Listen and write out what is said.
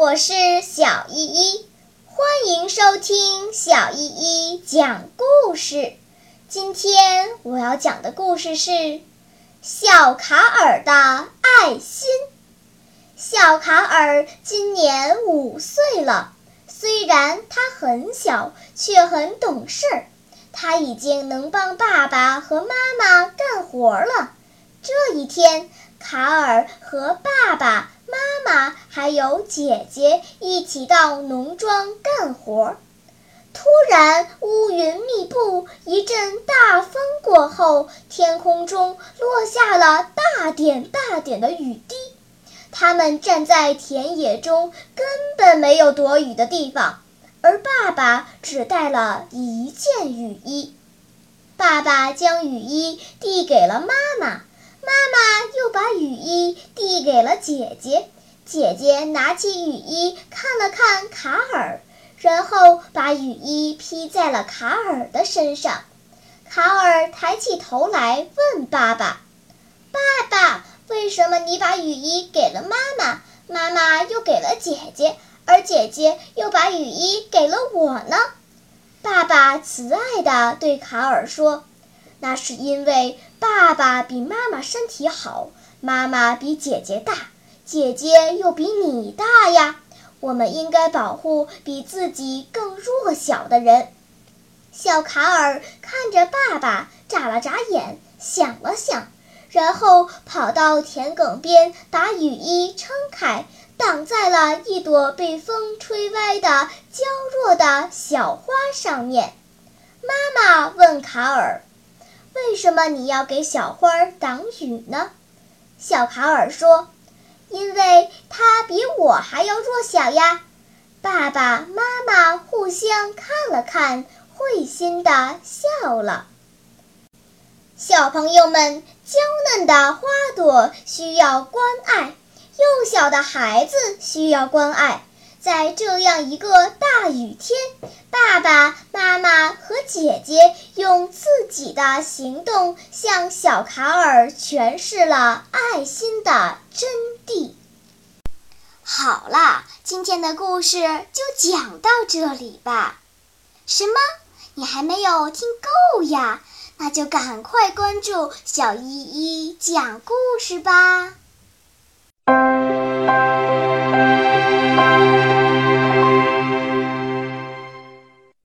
我是小依依，欢迎收听小依依讲故事。今天我要讲的故事是小卡尔的爱心。小卡尔今年五岁了，虽然他很小，却很懂事儿。他已经能帮爸爸和妈妈干活了。这一天，卡尔和爸爸。妈妈还有姐姐一起到农庄干活。突然，乌云密布，一阵大风过后，天空中落下了大点大点的雨滴。他们站在田野中，根本没有躲雨的地方。而爸爸只带了一件雨衣。爸爸将雨衣递给了妈妈。妈妈又把雨衣递给了姐姐，姐姐拿起雨衣看了看卡尔，然后把雨衣披在了卡尔的身上。卡尔抬起头来问爸爸：“爸爸，为什么你把雨衣给了妈妈，妈妈又给了姐姐，而姐姐又把雨衣给了我呢？”爸爸慈爱地对卡尔说。那是因为爸爸比妈妈身体好，妈妈比姐姐大，姐姐又比你大呀。我们应该保护比自己更弱小的人。小卡尔看着爸爸，眨了眨眼，想了想，然后跑到田埂边，把雨衣撑开，挡在了一朵被风吹歪的娇弱的小花上面。妈妈问卡尔。为什么你要给小花挡雨呢？小卡尔说：“因为它比我还要弱小呀。”爸爸妈妈互相看了看，会心的笑了。小朋友们，娇嫩的花朵需要关爱，幼小的孩子需要关爱。在这样一个大雨天，爸爸妈妈和姐姐用自己的行动向小卡尔诠释了爱心的真谛。好啦，今天的故事就讲到这里吧。什么？你还没有听够呀？那就赶快关注小依依讲故事吧。